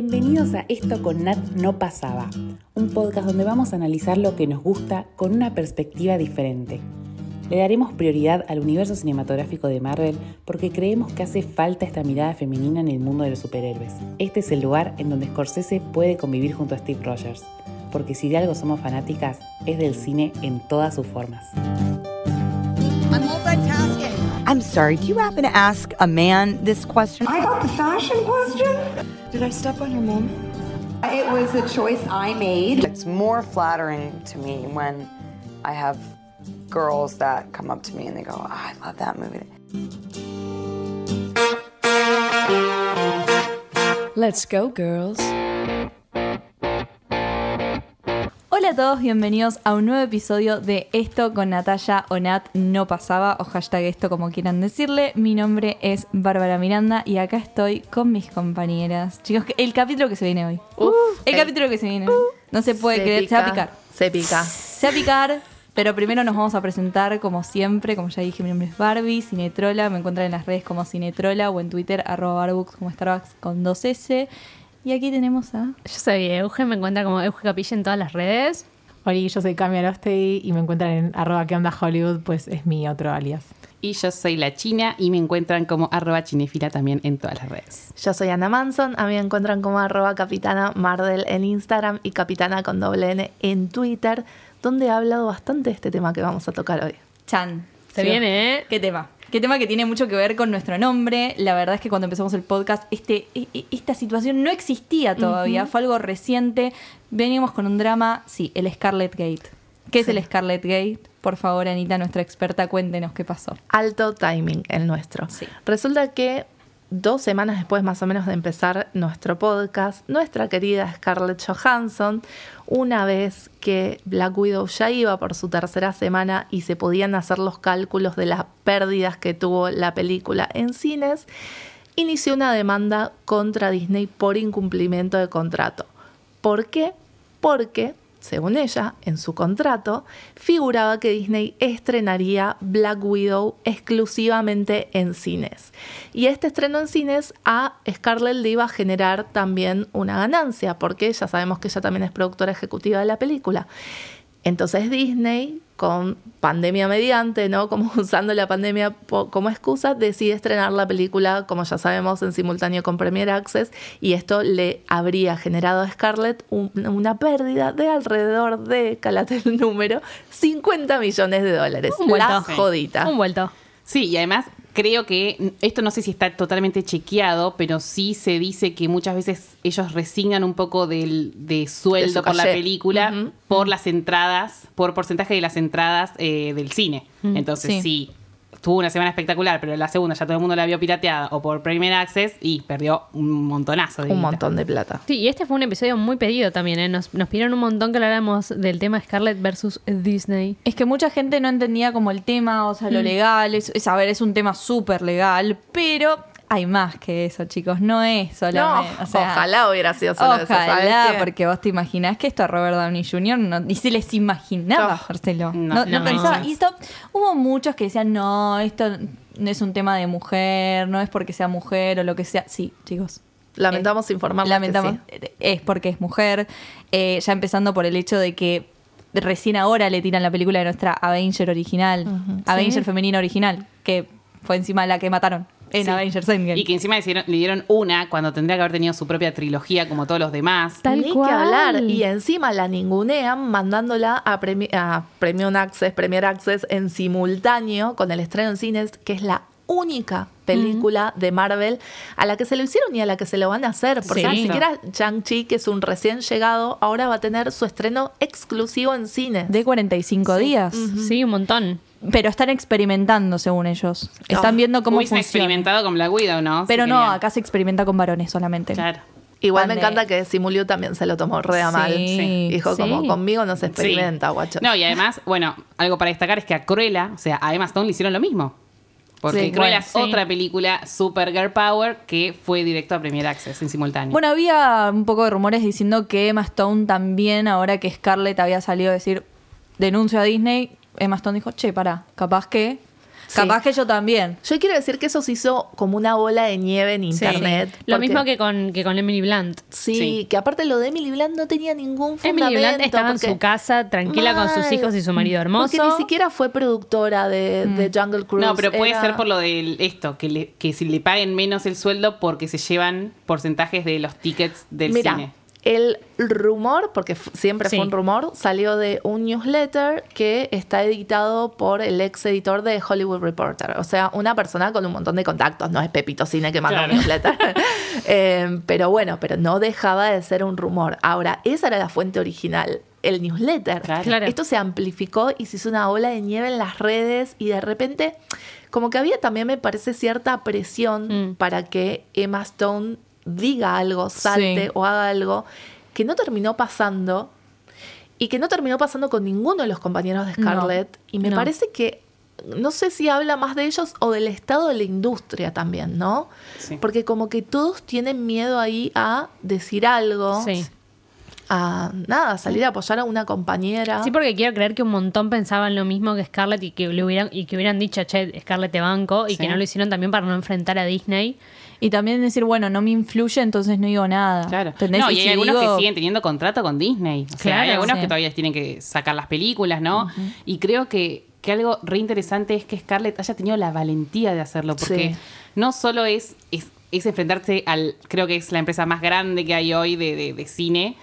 Bienvenidos a Esto con Nat No Pasaba, un podcast donde vamos a analizar lo que nos gusta con una perspectiva diferente. Le daremos prioridad al universo cinematográfico de Marvel porque creemos que hace falta esta mirada femenina en el mundo de los superhéroes. Este es el lugar en donde Scorsese puede convivir junto a Steve Rogers, porque si de algo somos fanáticas es del cine en todas sus formas. I'm sorry, do you happen to ask a man this question? I got the fashion question. Did I step on your mom? It was a choice I made. It's more flattering to me when I have girls that come up to me and they go, oh, I love that movie. Let's go, girls. Hola a todos, bienvenidos a un nuevo episodio de Esto con Natalia o Nat no pasaba, o hashtag esto como quieran decirle. Mi nombre es Bárbara Miranda y acá estoy con mis compañeras. Chicos, el capítulo que se viene hoy. el capítulo que se viene. No se puede creer, se va a picar. Se pica. Se va a picar, pero primero nos vamos a presentar como siempre, como ya dije, mi nombre es Barbie, Cinetrola, me encuentran en las redes como Cinetrola o en Twitter arroba barbux como Starbucks con dos S. Y aquí tenemos a... Yo soy Euge, me encuentran como Euge Capilla en todas las redes. Hola, yo soy Cami Arostey y me encuentran en arroba que onda Hollywood, pues es mi otro alias. Y yo soy la China y me encuentran como arroba chinefila también en todas las redes. Yo soy Ana Manson, a mí me encuentran como arroba capitana Mardel en Instagram y capitana con doble N en Twitter, donde he hablado bastante de este tema que vamos a tocar hoy. Chan. Se viene, ¿eh? ¿Qué tema? ¿Qué tema que tiene mucho que ver con nuestro nombre? La verdad es que cuando empezamos el podcast, este, e- e- esta situación no existía todavía, fue algo reciente. Veníamos con un drama, sí, el Scarlet Gate. ¿Qué es el Scarlet Gate? Por favor, Anita, nuestra experta, cuéntenos qué pasó. Alto timing el nuestro. Sí. Resulta que dos semanas después más o menos de empezar nuestro podcast, nuestra querida Scarlett Johansson, una vez que Black Widow ya iba por su tercera semana y se podían hacer los cálculos de las pérdidas que tuvo la película en cines, inició una demanda contra Disney por incumplimiento de contrato. ¿Por qué? Porque, según ella, en su contrato, figuraba que Disney estrenaría Black Widow exclusivamente en cines. Y este estreno en cines a Scarlett le iba a generar también una ganancia, porque ya sabemos que ella también es productora ejecutiva de la película. Entonces Disney, con pandemia mediante, ¿no? Como usando la pandemia po- como excusa, decide estrenar la película, como ya sabemos, en simultáneo con Premier Access, y esto le habría generado a Scarlett un- una pérdida de alrededor de, calate el número, 50 millones de dólares. Un vuelto. La jodita. Un vuelto. Sí, y además creo que esto no sé si está totalmente chequeado, pero sí se dice que muchas veces ellos resignan un poco del, de sueldo De por la película por las entradas, por porcentaje de las entradas eh, del cine. Entonces Sí. sí. Tuvo una semana espectacular, pero la segunda ya todo el mundo la vio pirateada o por Premier Access y perdió un montonazo de Un guita. montón de plata. Sí, y este fue un episodio muy pedido también, ¿eh? Nos, nos pidieron un montón que habláramos del tema Scarlett versus Disney. Es que mucha gente no entendía como el tema, o sea, lo legal, es, es, a ver, es un tema súper legal, pero hay más que eso, chicos, no es No, solamente, o sea, ojalá hubiera sido solo eso, ¿sabes Ojalá, porque vos te imaginás que esto a Robert Downey Jr. no- ni se les imaginaba No. hacérselo. No, No, no no. pensaba. Y esto, hubo muchos que decían, no, esto no es un tema de mujer, no es porque sea mujer o lo que sea. Sí, chicos. Lamentamos informarles Lamentamos, que sí. es porque es mujer. Eh, ya empezando por el hecho de que recién ahora le tiran la película de nuestra Avenger original, Avenger femenina original, que fue encima la que mataron en Sí. Avengers Endgame. Y que encima le dieron, le dieron una cuando tendría que haber tenido su propia trilogía como todos los demás. Tal Ni cual. que hablar. Y encima la ningunean mandándola a, Premi- a Premium Access, Premier Access en simultáneo con el estreno en cines, que es la única película de Marvel a la que se lo hicieron y a la que se lo van a hacer. Porque Sí. ni siquiera Shang-Chi, que es un recién llegado, ahora va a tener su estreno exclusivo en cines. de 45 días. Sí, un montón. Pero están experimentando, según ellos. Están viendo cómo Hubiesen funciona. experimentado con Black Widow, ¿no? Pero no, querían. acá se experimenta con varones solamente. Claro. Igual me encanta que Simuliu también se lo tomó re a Sí, mal. sí. Dijo Sí. como conmigo no se Sí. experimenta, guacho. No, y además, bueno, algo para destacar es que a Cruella, o sea, a Emma Stone le hicieron lo mismo. Porque Sí, Cruella bueno, es sí. otra película super girl power que fue directo a Premier Access en simultáneo. Bueno, había un poco de rumores diciendo que Emma Stone también, ahora que Scarlett había salido a decir denuncio a Disney, Emma Stone dijo, che, pará, capaz que Capaz que yo también. Yo quiero decir que eso se hizo como una bola de nieve en Sí. internet. Lo porque- mismo que con, que con Emily Blunt. Sí, Sí. que aparte lo de Emily Blunt no tenía ningún fundamento. Emily Blunt estaba en su casa tranquila con sus hijos y su marido hermoso. Porque ni siquiera fue productora de, de Jungle Cruise. No, pero puede era- ser por lo de esto, que, le- que si le paguen menos el sueldo porque se llevan porcentajes de los tickets del Mira, cine. El rumor, porque siempre Sí. fue un rumor, salió de un newsletter que está editado por el ex editor de Hollywood Reporter. O sea, una persona con un montón de contactos, no es Pepito Cine que manda Claro. un newsletter. Eh, pero bueno, pero no dejaba de ser un rumor. Ahora, esa era la fuente original. El newsletter. Claro. Claro. Esto se amplificó y se hizo una ola de nieve en las redes y de repente, como que había también, me parece, cierta presión Mm. para que Emma Stone diga algo, salte Sí. o haga algo que no terminó pasando y que no terminó pasando con ninguno de los compañeros de No, Scarlett. y me no. parece que no sé si habla más de ellos o del estado de la industria también, ¿no? Sí. Porque como que todos tienen miedo ahí a decir algo, Sí. a nada, salir a apoyar a una compañera. Sí, porque quiero creer que un montón pensaban lo mismo que Scarlett y que le hubieran, y que hubieran dicho, che, Scarlett te banco, y Sí. que no lo hicieron también para no enfrentar a Disney. Y también decir, bueno, no me influye, entonces no digo nada. Claro. ¿Entendés? No, y hay si algunos digo- que siguen teniendo contrato con Disney. O sea, hay algunos sí. que todavía tienen que sacar las películas, ¿no? Y creo que, que algo re interesante es que Scarlett haya tenido la valentía de hacerlo, porque Sí. no solo es, es, es enfrentarse al, creo que es la empresa más grande que hay hoy de, de- de cine,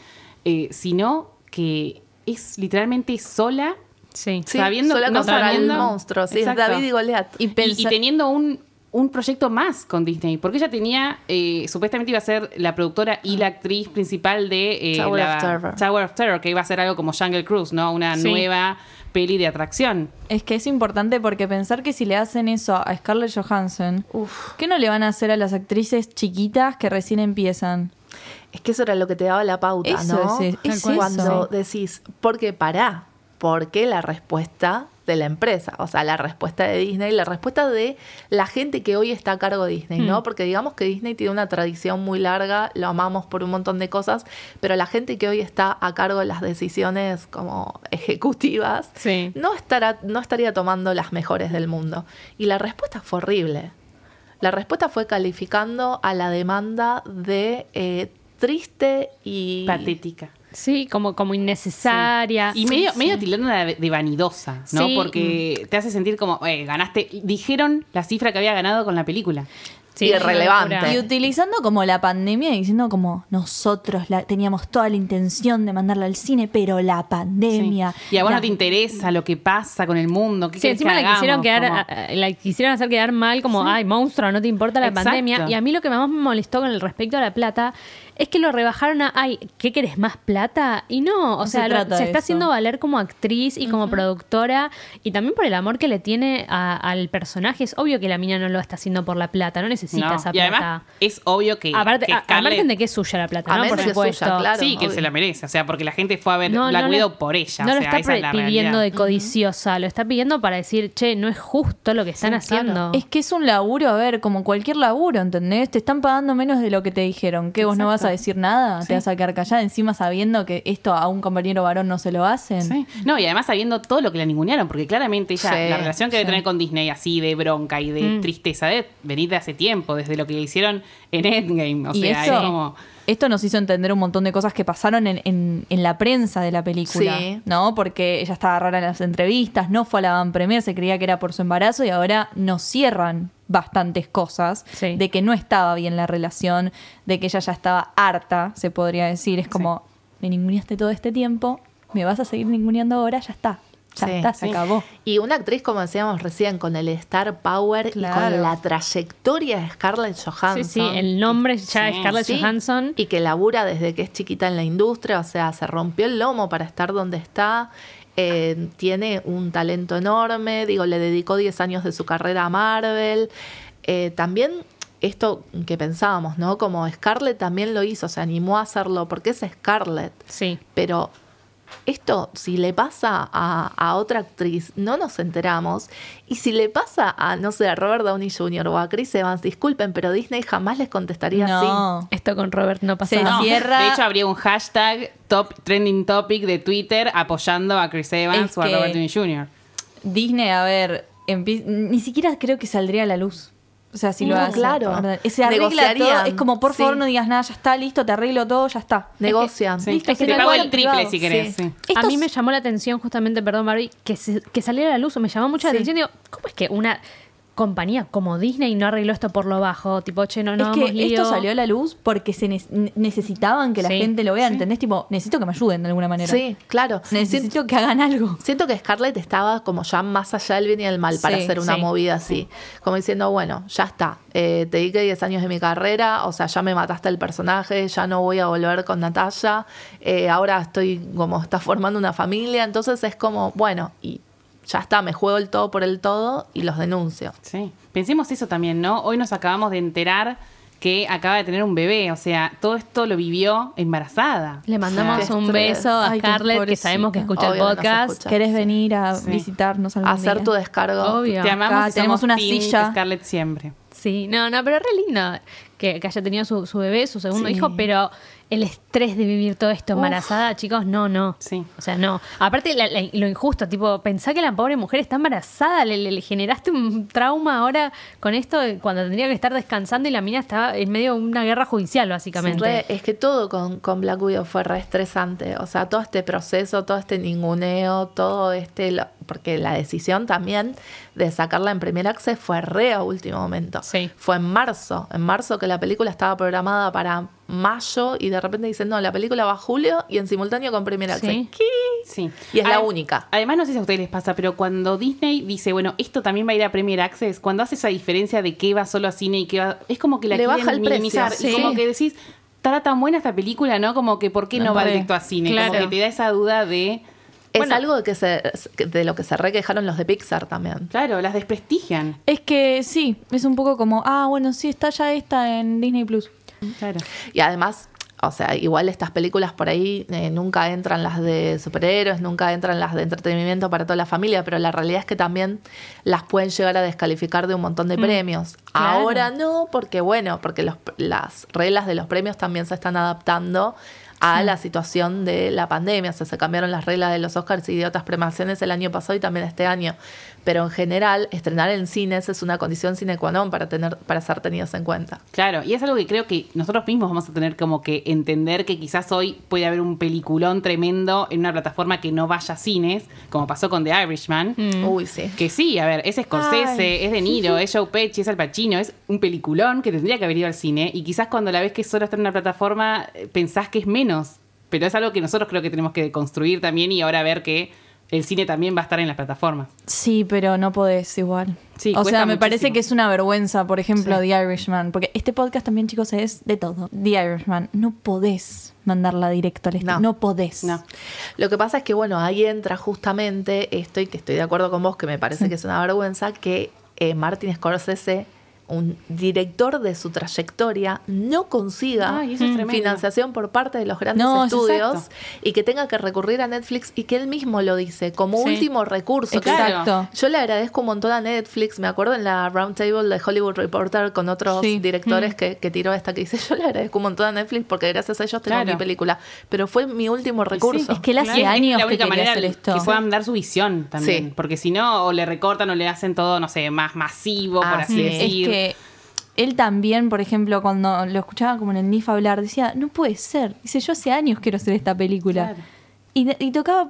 eh, sino que es literalmente sola. Sí. Sí, sabiendo, sola no contra el sabiendo- monstruo, sí. David y Goliat. Y y teniendo un, un proyecto más con Disney, porque ella tenía, eh, supuestamente iba a ser la productora y la actriz principal de eh, Tower la- of Terror. Tower of Terror, que iba a ser algo como Jungle Cruise, ¿no? Una Sí. nueva peli de atracción. Es que es importante porque pensar que si le hacen eso a Scarlett Johansson, ¿qué no le van a hacer a las actrices chiquitas que recién empiezan? Es que eso era lo que te daba la pauta, Eso ¿no? es- es Cuando eso. decís, ¿por qué pará? Porque la respuesta de la empresa, o sea, la respuesta de Disney, la respuesta de la gente que hoy está a cargo de Disney, ¿no? Porque digamos que Disney tiene una tradición muy larga, lo amamos por un montón de cosas, pero la gente que hoy está a cargo de las decisiones como ejecutivas, Sí. no, estará, no estaría tomando las mejores del mundo. Y la respuesta fue horrible. La respuesta fue calificando a la demanda de eh, triste y... Patética. Sí, como, como innecesaria. Y medio, medio tildándola de, de vanidosa, ¿no? Sí. Porque te hace sentir como, eh, ganaste. Dijeron la cifra que había ganado con la película. Sí, irrelevante. Y utilizando como la pandemia y diciendo como nosotros la, teníamos toda la intención de mandarla al cine, pero la pandemia. Y a vos la- no te interesa lo que pasa con el mundo. ¿Qué Sí, encima que la quisieron, quedar, la quisieron hacer quedar mal, como, ay, monstruo, no te importa la Exacto. pandemia. Y a mí lo que más me molestó con el respecto a la plata es que lo rebajaron a, ay, ¿qué querés más plata? Y no, o No sea, se lo- está eso. haciendo valer como actriz y como productora y también por el amor que le tiene a- al personaje. Es obvio que la mina no lo está haciendo por la plata, no necesita No, esa Y además es obvio que. Aparte, que a- Scarlett- aparte de que es suya la plata, A ¿no? Por suya, supuesto. claro. Sí, que obvio. se la merece. O sea, porque la gente fue a ver No, Black no Widow le- por ella. No o lo está esa es pre- la pidiendo realidad. de codiciosa, lo está pidiendo para decir, che, no es justo lo que están Sí, haciendo. claro. Es que es un laburo, a ver, como cualquier laburo, ¿entendés? Te están pagando menos de lo que te dijeron. ¿Qué, vos no vas a decir nada? ¿Te vas a quedar callada encima sabiendo que esto a un compañero varón no se lo hacen? Sí. No, y además sabiendo todo lo que la ningunearon, porque claramente ella, Sí, la relación que debe tener con Disney, así de bronca y de Mm. tristeza, de venir de hace tiempo, desde lo que hicieron en Endgame. O y sea, eso, es como. esto nos hizo entender un montón de cosas que pasaron en, en- en la prensa de la película, Sí. ¿no? Porque ella estaba rara en las entrevistas, no fue a la van premier, se creía que era por su embarazo y ahora nos cierran bastantes cosas Sí. de que no estaba bien la relación, de que ella ya estaba harta, se podría decir. Es como, me ninguneaste todo este tiempo, me vas a seguir ninguneando ahora, ya está. Ya Sí, está, se sí. acabó. Y una actriz, como decíamos recién, con el Star Power y con la trayectoria de Scarlett Johansson. Sí, sí, el nombre ya es Scarlett Sí, Johansson. Y que labura desde que es chiquita en la industria, o sea, se rompió el lomo para estar donde está. eh, tiene un talento enorme, digo, le dedicó 10 años de su carrera a Marvel. Eh, también esto que pensábamos, ¿no? Como Scarlett también lo hizo, se animó a hacerlo, porque es Scarlett. Sí. Pero esto, si le pasa a, a otra actriz, no nos enteramos. Y si le pasa a, no sé, a Robert Downey Jr. o a Chris Evans, disculpen, pero Disney jamás les contestaría así. No. Esto con Robert no pasa Se nada. No, cierra- De hecho, habría un hashtag top trending topic de Twitter apoyando a Chris Evans Es o a Robert Downey Jr. Disney, a ver, ni siquiera creo que saldría a la luz. O sea, si lo No, hace. claro. Se arregla todo. Es como, por favor, sí. no digas nada, ya está, listo, te arreglo todo, ya está. Negocian. Sí. Listo, Es que te pago el triple privado. si querés. Sí. sí. A mí me llamó la atención, justamente, perdón, Barbie, que, se- que saliera a la luz, me llamó mucho la atención. Digo, ¿cómo es que una compañía como Disney no arregló esto por lo bajo? Tipo, che, no, no, es que lío. esto salió a la luz porque se ne- necesitaban que la Sí, gente lo vea, sí. ¿entendés? Tipo, necesito que me ayuden de alguna manera. Sí, claro. Necesito que hagan algo. Siento que Scarlett estaba como ya más allá del bien y del mal para Sí, hacer una sí. movida así. Como diciendo, bueno, ya está. Eh, te dediqué 10 años de mi carrera, o sea, ya me mataste el personaje, ya no voy a volver con Natalia. eh, ahora estoy como, está formando una familia. Entonces es como, bueno, y ya está, me juego el todo por el todo y los denuncio. Sí. Pensemos eso también, ¿no? Hoy nos acabamos de enterar que acaba de tener un bebé. O sea, todo esto lo vivió embarazada. Le mandamos un beso a Ay, Scarlett, que sabemos que escucha el Obvio nos podcast. escucha. ¿Querés venir a Sí. visitarnos algún Hacer día? tu descargo. Obvio. Te amamos Acá y tenemos somos una silla. Scarlett siempre. Sí, no, no, pero re lindo que, que haya tenido su, su bebé, su segundo Sí. hijo, pero el estrés de vivir todo esto embarazada, chicos, no, no. Sí. O sea, no. Aparte, la- la- lo injusto, tipo, pensá que la pobre mujer está embarazada, le, le- le generaste un trauma ahora con esto de cuando tendría que estar descansando y la mina estaba en medio de una guerra judicial, básicamente. Re- es que todo con, con Black Widow fue re estresante. O sea, todo este proceso, todo este ninguneo, todo este. lo- porque la decisión también de sacarla en primer access fue re a último momento. Sí. Fue en marzo. En marzo que la película estaba programada para mayo y de repente dicen, no, la película va a julio y en simultáneo con primer access. Sí. ¿Qué? Sí. Y es la única. Además, no sé si a ustedes les pasa, pero cuando Disney dice, bueno, esto también va a ir a Premier Access, cuando hace esa diferencia de qué va solo a cine y qué va. Es como que la Le quieren baja el precio, minimizar. sí. Y como que decís, estará tan buena esta película, ¿no? Como que, ¿por qué no va Re. directo a cine? Claro. Como que te da esa duda de. Es Bueno, algo de, que se, de lo que se requejaron los de Pixar también. Claro, las desprestigian. Es que sí, es un poco como, ah, bueno, sí, está ya esta en Disney Plus. Claro. Y además, o sea, igual estas películas por ahí eh, nunca entran las de superhéroes, nunca entran las de entretenimiento para toda la familia, pero la realidad es que también las pueden llegar a descalificar de un montón de premios. claro. Ahora no, porque bueno, porque los- las reglas de los premios también se están adaptando a la situación de la pandemia. O sea, se cambiaron las reglas de los Oscars y de otras premiaciones el año pasado y también este año. Pero en general, estrenar en cines es una condición sine qua non para, tener, para ser tenidos en cuenta. Claro, y es algo que creo que nosotros mismos vamos a tener como que entender que quizás hoy puede haber un peliculón tremendo en una plataforma que no vaya a cines, como pasó con The Irishman. Mm. Uy, sí. Que sí, a ver, es Scorsese, es De Niro, es Joe Pesci, es Al Pacino, es un peliculón que tendría que haber ido al cine y quizás cuando la ves que solo está en una plataforma eh, pensás que es menos, pero es algo que nosotros creo que tenemos que construir también y ahora ver que el cine también va a estar en las plataformas. Sí, pero no podés igual. Sí, o sea, me parece que es una vergüenza, por ejemplo, Sí. The Irishman. Porque este podcast también, chicos, es de todo. The Irishman. No podés mandarla directo al estreno. No. No. podés. No. Lo que pasa es que, bueno, ahí entra justamente esto y que estoy de acuerdo con vos, que me parece que es una vergüenza, que eh, Martin Scorsese, un director de su trayectoria, no consiga Ay, es financiación por parte de los grandes No, estudios y que tenga que recurrir a Netflix y que él mismo lo dice como Sí. último recurso. que. Exacto. yo le agradezco un montón a Netflix. Me acuerdo en la Roundtable de Hollywood Reporter con otros Sí. directores que, que tiró esta que dice: Yo le agradezco un montón a Netflix porque gracias a ellos tengo Claro. mi película. Pero fue mi último recurso. Es que él hace Y es- es años la que única quería manera hacer esto. que puedan dar su visión también. Sí. Porque si no, o le recortan o le hacen todo, no sé, más masivo, por Ah, así sí. Que él también, por ejemplo, cuando lo escuchaba como en el NIF hablar, decía, no puede ser. Dice, yo hace años quiero hacer esta película. Claro. Y, y tocaba...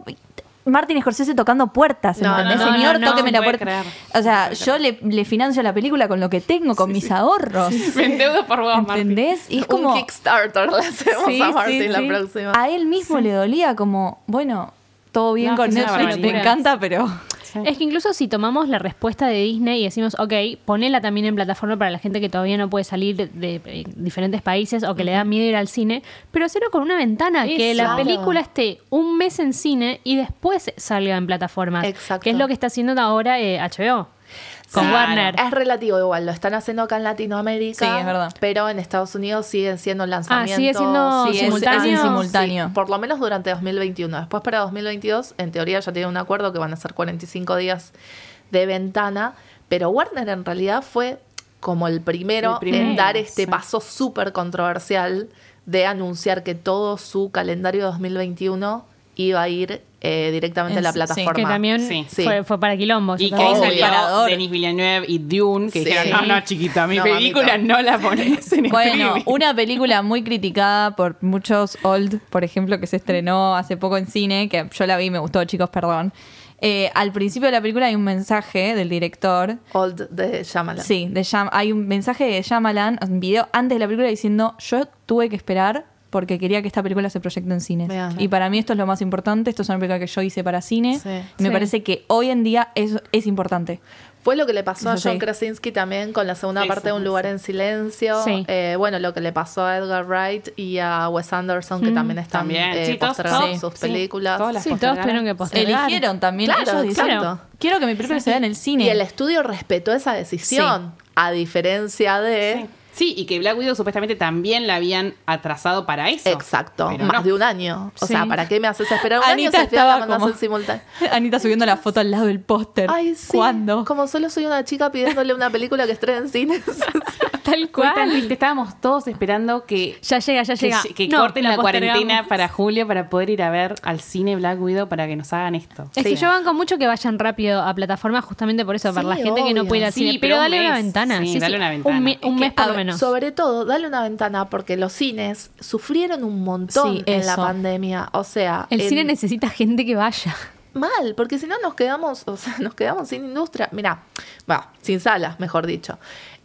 Martin Scorsese tocando puertas, No, ¿entendés? no, no, Señor, tóqueme la puerta. creer. O sea, yo le, le financio la película con lo que tengo, con mis ahorros. Me endeudo por vos. ¿Entendés? Y es como... un Kickstarter le hacemos Sí, a Martin sí, la sí. próxima. A él mismo le dolía como, bueno, todo bien con Netflix, me encanta, pero... Es que incluso si tomamos la respuesta de Disney y decimos, ok, ponela también en plataforma para la gente que todavía no puede salir de, de, eh, diferentes países o que le da miedo ir al cine, pero hacerlo con una ventana, que la película esté un mes en cine y después salga en plataformas. Exacto. Que es lo que está haciendo ahora eh, HBO con. Warner. Es relativo igual, lo están haciendo acá en Latinoamérica. Sí, es verdad. Pero en Estados Unidos siguen siendo lanzamientos. Ah, sigue siendo sí, es- simultáneo. es simultáneo. Sí, por lo menos durante 2021. Después para 2022, en teoría ya tienen un acuerdo que van a ser 45 días de ventana. Pero Warner en realidad fue como el primero, El primero, en dar este sí. paso súper controversial de anunciar que todo su calendario 2021 iba a ir eh, directamente a la En- sí, plataforma. Que también Sí. Sí. fue, fue para quilombo. Y que ahí salió Parador. Denis Villeneuve y Dune, que Sí. dijeron, no, no, chiquita, mi No, película mamita. no la pones en Bueno, streaming". una película muy criticada por muchos old, por ejemplo, que se estrenó hace poco en cine, que yo la vi y me gustó, chicos, perdón. Eh, al principio de la película hay un mensaje del director. Old de Shyamalan. Sí, de Shyam- hay un mensaje de Shyamalan, un video antes de la película diciendo, yo tuve que esperar porque quería que esta película se proyecte en cine. Vean. Y para mí esto es lo más importante, esto es una película que yo hice para cine. Sí. Me Sí. parece que hoy en día es, es importante. Fue lo que le pasó a John sí. Krasinski también con la segunda Sí, parte sí, de Un lugar sí. en silencio. Sí. Eh, bueno, lo que le pasó a Edgar Wright y a Wes Anderson, que también están También. eh, postergando sus películas. Todas las Sí, todos tuvieron que postergar. Eligieron también. Claro, ellos exacto. quiero que mi película se vea en el cine. Y el estudio respetó esa decisión, a diferencia de... Sí. Y que Black Widow supuestamente también la habían atrasado para eso. Exacto, Pero más no. de un año. O Sí. sea, ¿para qué me haces esperar un Anita año si la estaba como- en simultáneo? Anita subiendo la foto al lado del póster. Ay, sí. ¿Cuándo? Como solo soy una chica pidiéndole una película que estrene en cines. Tal cual. triste, estábamos todos esperando que, Ya llega, ya que, llega. que No, corten la, cuarentena para julio para poder ir a ver al cine Black Widow para que nos hagan esto. Es que yo banco mucho que vayan rápido a plataformas justamente por eso, para la gente que no puede ir al Sí, cine. Pero, dale una ventana. Sí, dale una ventana. Un, me- un Es mes que, por a Sobre todo, dale una ventana porque los cines sufrieron un montón Sí, en la pandemia. O sea, El en- cine necesita gente que vaya. mal, porque si no nos quedamos, o sea, nos quedamos sin industria. Mira, va, sin salas, mejor dicho.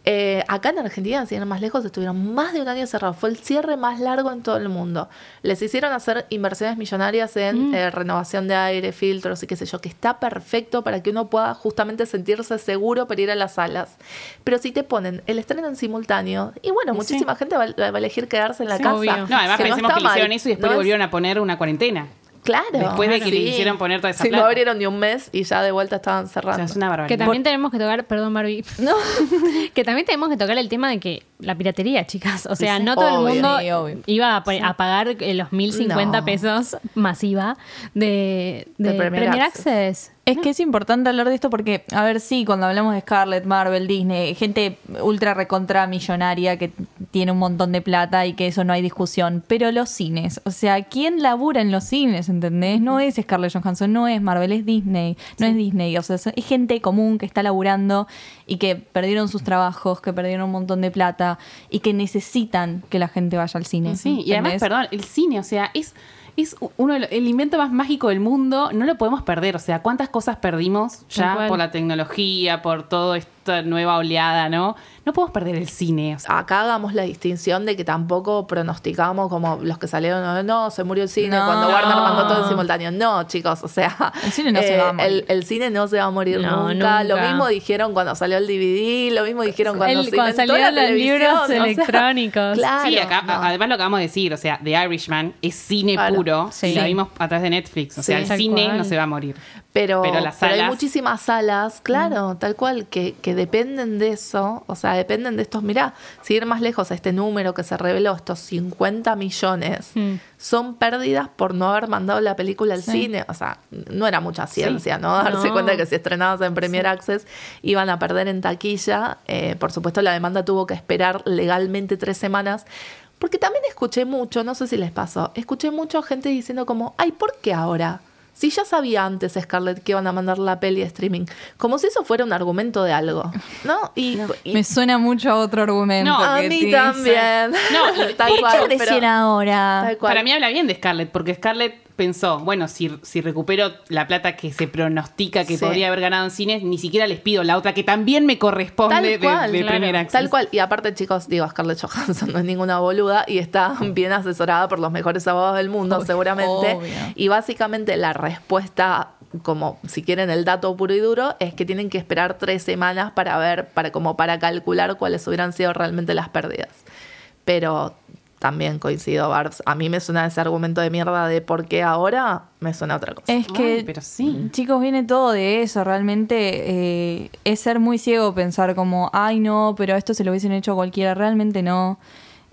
Eh, acá en Argentina, sin ir más lejos, estuvieron más de un año cerrados. Fue el cierre más largo en todo el mundo. Les hicieron hacer inversiones millonarias en eh, renovación de aire, filtros y qué sé yo, que está perfecto para que uno pueda justamente sentirse seguro para ir a las salas. Pero si te ponen el estreno en simultáneo, y bueno, muchísima gente va, va a elegir quedarse en la Sí, casa. obvio. No, además que pensemos está que le hicieron eso y después ¿no le es- volvieron a poner una cuarentena. Claro. Después de que le hicieron poner toda esa Sí, plata. no abrieron ni un mes y ya de vuelta estaban O cerrando. sea, es una barbaridad. Que también tenemos que tocar, perdón Barbie, No. que también tenemos que tocar el tema de que la piratería, chicas. O sea, Sí, no todo el mundo Sí, iba a, pa- a pagar eh, los 1050 No. pesos masiva de, de, De Premier Premier, Access. Access. Es que es importante hablar de esto porque, a ver, sí, cuando hablamos de Scarlett, Marvel, Disney, gente ultra recontra millonaria que tiene un montón de plata y que eso no hay discusión. Pero los cines, o sea, ¿quién labura en los cines? ¿Entendés? No es Scarlett Johansson, no es Marvel, es Disney. No es Disney, o sea, es gente común que está laburando y que perdieron sus trabajos, que perdieron un montón de plata y que necesitan que la gente vaya al cine. Sí, y además, perdón, el cine, o sea, es, es uno de los- el invento más mágico del mundo, no lo podemos perder. O sea, ¿cuántas cosas perdimos ya por la tecnología, por toda esta nueva oleada, ¿no? No podemos perder el cine. o sea, Acá hagamos la distinción de que tampoco pronosticamos como los que salieron, no, no, se murió el cine No. cuando Warner mandó todo en simultáneo. No, chicos, o sea, El cine no se va a morir. El, el cine no se va a morir No, nunca. Lo mismo dijeron cuando salió el DVD, lo mismo dijeron cuando, El- se cuando salieron la los libros o sea, electrónicos. claro, sí, acá, no. además lo acabamos de decir, o sea, The Irishman es cine Claro. puro, Sí. y lo vimos a través de Netflix. O sea, Sí. el cine cual. no se va a morir. Pero, Pero las pero hay muchísimas salas, claro, tal cual, que, que dependen de eso, o sea, dependen de estos, mirá, si ir más lejos, este número que se reveló, estos 50 millones, Mm. son pérdidas por no haber mandado la película al Sí. cine, o sea, no era mucha ciencia, ¿no? Darse No. cuenta que si estrenabas en Premier Access iban a perder en taquilla, Eh, por supuesto la demanda tuvo que esperar legalmente tres semanas. Porque también escuché mucho, no sé si les pasó, escuché mucho gente diciendo como, ay, ¿por qué ahora? Si ya sabía antes Scarlett que iban a mandar la peli a streaming, como si eso fuera un argumento de algo, ¿no? Y, y- Me suena mucho a otro argumento. No, a mí también. No, y- tal ¿por qué cual, recién pero- ahora? tal cual. Para mí habla bien de Scarlett, porque Scarlett pensó, bueno, si, si recupero la plata que se pronostica que Sí. podría haber ganado en cines, ni siquiera les pido la otra que también me corresponde de, de claro. Access. Tal cual. Y aparte, chicos, digo, Scarlett Johansson no es ninguna boluda y está bien asesorada por los mejores abogados del mundo, Obvio, seguramente. obvio. Y básicamente la respuesta, como si quieren el dato puro y duro, es que tienen que esperar tres semanas para ver, para como para calcular cuáles hubieran sido realmente las pérdidas. Pero también coincido, Barbs. A mí me suena ese argumento de mierda de por qué ahora, me suena otra cosa. Es que, Ay, pero sí. chicos, viene todo de eso. Realmente eh, es ser muy ciego pensar como, ay, no, pero esto se lo hubiesen hecho a cualquiera. Realmente no.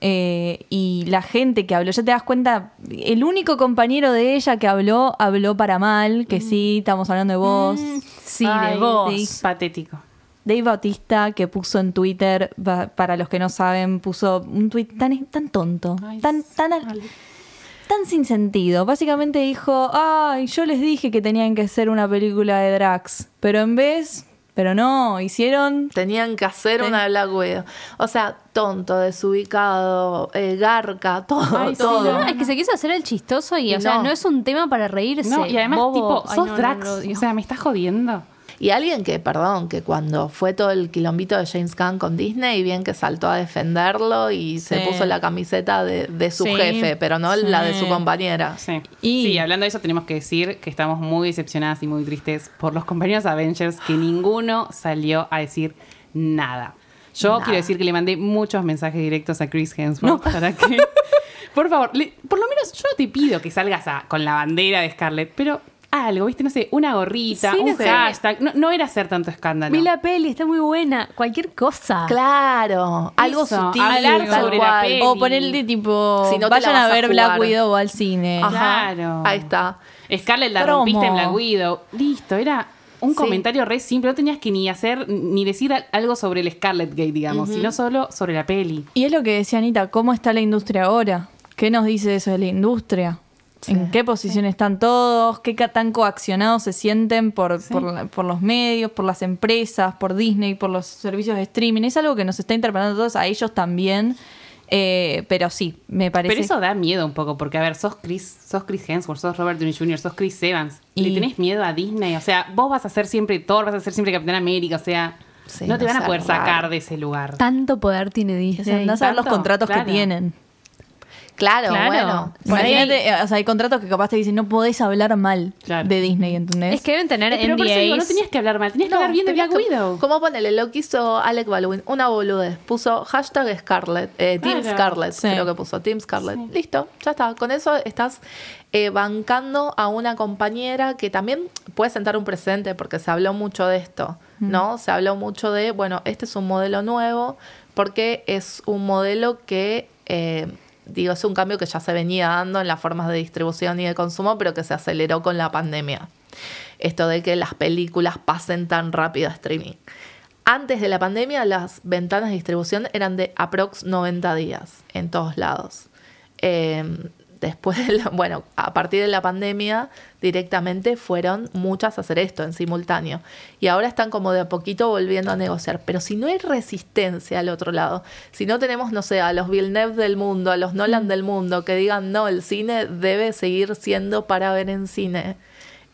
Eh, y la gente que habló, ya te das cuenta, el único compañero de ella que habló, habló para mal, que sí, estamos hablando de vos. Sí, Ay, de vos. Patético. Dave Bautista, que puso en Twitter, para los que no saben, puso un tweet tan, tan tonto, Ay, tan, tan... al- tan sin sentido. Básicamente dijo, ay, yo les dije que tenían que hacer una película de Drax, pero en vez, pero no, hicieron... Tenían que hacer una Black Widow. O sea, tonto, desubicado, eh, garca, todo, Ay, sí, no, es que se quiso hacer el chistoso y, Y o sea, no. no es un tema para reírse. No, y además, bobo. tipo, Ay, sos no, no, Drax. no, o sea, me estás jodiendo. Y alguien que, perdón, que cuando fue todo el quilombito de James Gunn con Disney, bien que saltó a defenderlo y se Sí. puso la camiseta de, de su Sí. jefe, pero no la de su compañera. Sí. Y- Sí, hablando de eso, tenemos que decir que estamos muy decepcionadas y muy tristes por los compañeros Avengers, que ninguno salió a decir nada. Yo Nada. quiero decir que le mandé muchos mensajes directos a Chris Hemsworth para que. Por favor, le- por lo menos yo no te pido que salgas a- con la bandera de Scarlett, pero algo, ¿viste? No sé, una gorrita, Sí, un no sé. hashtag. No, no era hacer tanto escándalo. Vi la peli, está muy buena. Cualquier cosa. Claro, algo Eso, sutil, hablar sobre la peli. O ponerle tipo, Si no vayan a a ver jugar. Black Widow al cine. Ajá, Claro. Ahí está. Scarlett la Promo. rompiste en Black Widow. Listo, era un Sí. comentario re simple. No tenías que ni hacer, ni decir al- algo sobre el Scarlett Gate, digamos, sino solo sobre la peli. Y es lo que decía Anita, ¿cómo está la industria ahora? ¿Qué nos dice eso de la industria? ¿En qué posición están todos? ¿Qué tan coaccionados se sienten por, por, los medios, por las empresas, por Disney, por los servicios de streaming? Es algo que nos está interpelando a todos, a ellos también. Eh, pero sí, me parece. Pero eso da miedo un poco, porque a ver, sos Chris, sos Chris Hemsworth, sos Robert Downey Jr., sos Chris Evans. Y- ¿Le tenés miedo a Disney? O sea, vos vas a ser siempre Thor, vas a ser siempre Capitán América, o sea, Sí, no te no van a sea poder raro. sacar de ese lugar. Tanto poder tiene O sea, Disney. andás a ver los contratos claro. que tienen. Claro, Claro. bueno. Imagínate, o sea, hay contratos que capaz te dicen no podés hablar mal Claro. de Disney, ¿entendés? Es que deben tener Eh, pero por eso digo, no tenías que hablar mal, tenías que hablar bien de Black Widow. ¿Cómo ponele? Lo que hizo Alec Baldwin, una boludez. Puso hashtag Scarlett, eh, Team Claro. Scarlett, Sí. creo que puso, Team Scarlett. Listo, ya está. Con eso estás eh, bancando a una compañera que también puede sentar un precedente porque se habló mucho de esto, ¿no? Se habló mucho de, bueno, este es un modelo nuevo porque es un modelo que... eh, Digo, es un cambio que ya se venía dando en las formas de distribución y de consumo, pero que se aceleró con la pandemia. Esto de que las películas pasen tan rápido a streaming. Antes de la pandemia, las ventanas de distribución eran de aprox 90 días en todos lados. Eh, después, de la- bueno, a partir de la pandemia, directamente fueron muchas a hacer esto en simultáneo. Y ahora están como de a poquito volviendo a negociar. Pero si no hay resistencia al otro lado, si no tenemos, no sé, a los Villeneuve del mundo, a los Nolan del mundo, que digan, no, el cine debe seguir siendo para ver en cine.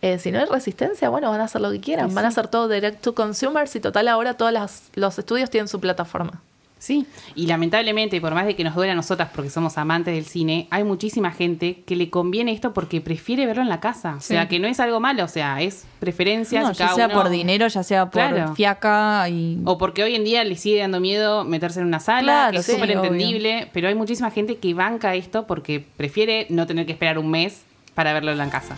Eh, si no hay resistencia, bueno, van a hacer lo que quieran. Van a hacer todo direct to consumers y total ahora todos los estudios tienen su plataforma. Sí, y lamentablemente, por más de que nos duele a nosotras porque somos amantes del cine, hay muchísima gente que le conviene esto porque prefiere verlo en la casa. O sea, que no es algo malo, o sea, es preferencias. No, ya cada sea uno- por dinero, ya sea por Claro. fiaca y... O porque hoy en día le sigue dando miedo meterse en una sala, Claro, que es sí, súper obvio. entendible, pero hay muchísima gente que banca esto porque prefiere no tener que esperar un mes para verlo en la casa.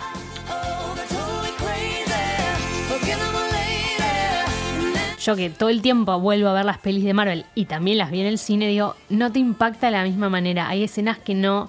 Yo que todo el tiempo vuelvo a ver las pelis de Marvel y también las vi en el cine, digo, no te impacta de la misma manera. Hay escenas que no,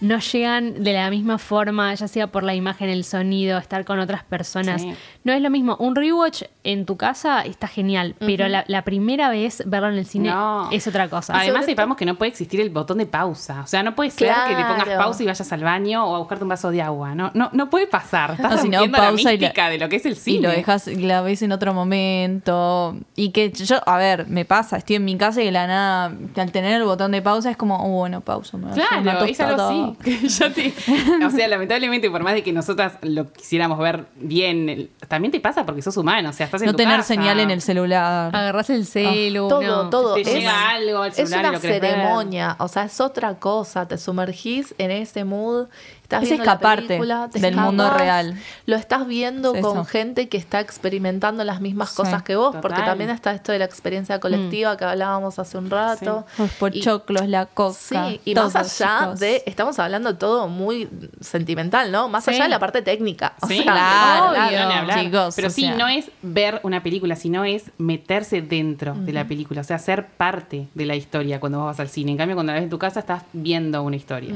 no llegan de la misma forma, ya sea por la imagen, el sonido, estar con otras personas. Sí. No es lo mismo. Un rewatch en tu casa está genial, pero la, la primera vez verlo en el cine No. es otra cosa. Además, sobre sepamos que no puede existir el botón de pausa. O sea, no puede ser que le pongas pausa y vayas al baño o a buscarte un vaso de agua. No, no, no puede pasar. Estás No, si no, rompiendo la pausa y la- mística de lo que es el Y cine. lo dejas, la ves en otro momento. Y que yo, a ver, me pasa, estoy en mi casa y de la nada, al tener el botón de pausa es como, oh, bueno, pausa. Me voy a hacer una Claro, es algo tostada. Así. que ya te- o sea, lamentablemente, por más de que nosotras lo quisiéramos ver bien, también te pasa porque sos humano. O sea, estás en No tu tener casa. señal en el celular. Agarrás el celu. Todo, no. todo. Te es, llega algo al es celular y una lo querés ver. ceremonia, o sea, es otra cosa. Te sumergís en ese mood. Estás Es la escaparte película, te del mundo real. Lo estás viendo Es con gente que está experimentando las mismas Sí, cosas que vos, porque también está esto de la experiencia colectiva que hablábamos hace un rato. Los Y- pochoclos, la coca. Sí, y más allá chicos. de, estamos hablando todo muy sentimental, ¿no? Más Sí. allá de la parte técnica. O Sí, sea, claro, obvio, chicos, Pero sí, sea. no es ver una película, sino es meterse dentro de la película, o sea, ser parte de la historia cuando vos vas al cine. En cambio, cuando la ves en tu casa, estás viendo una historia.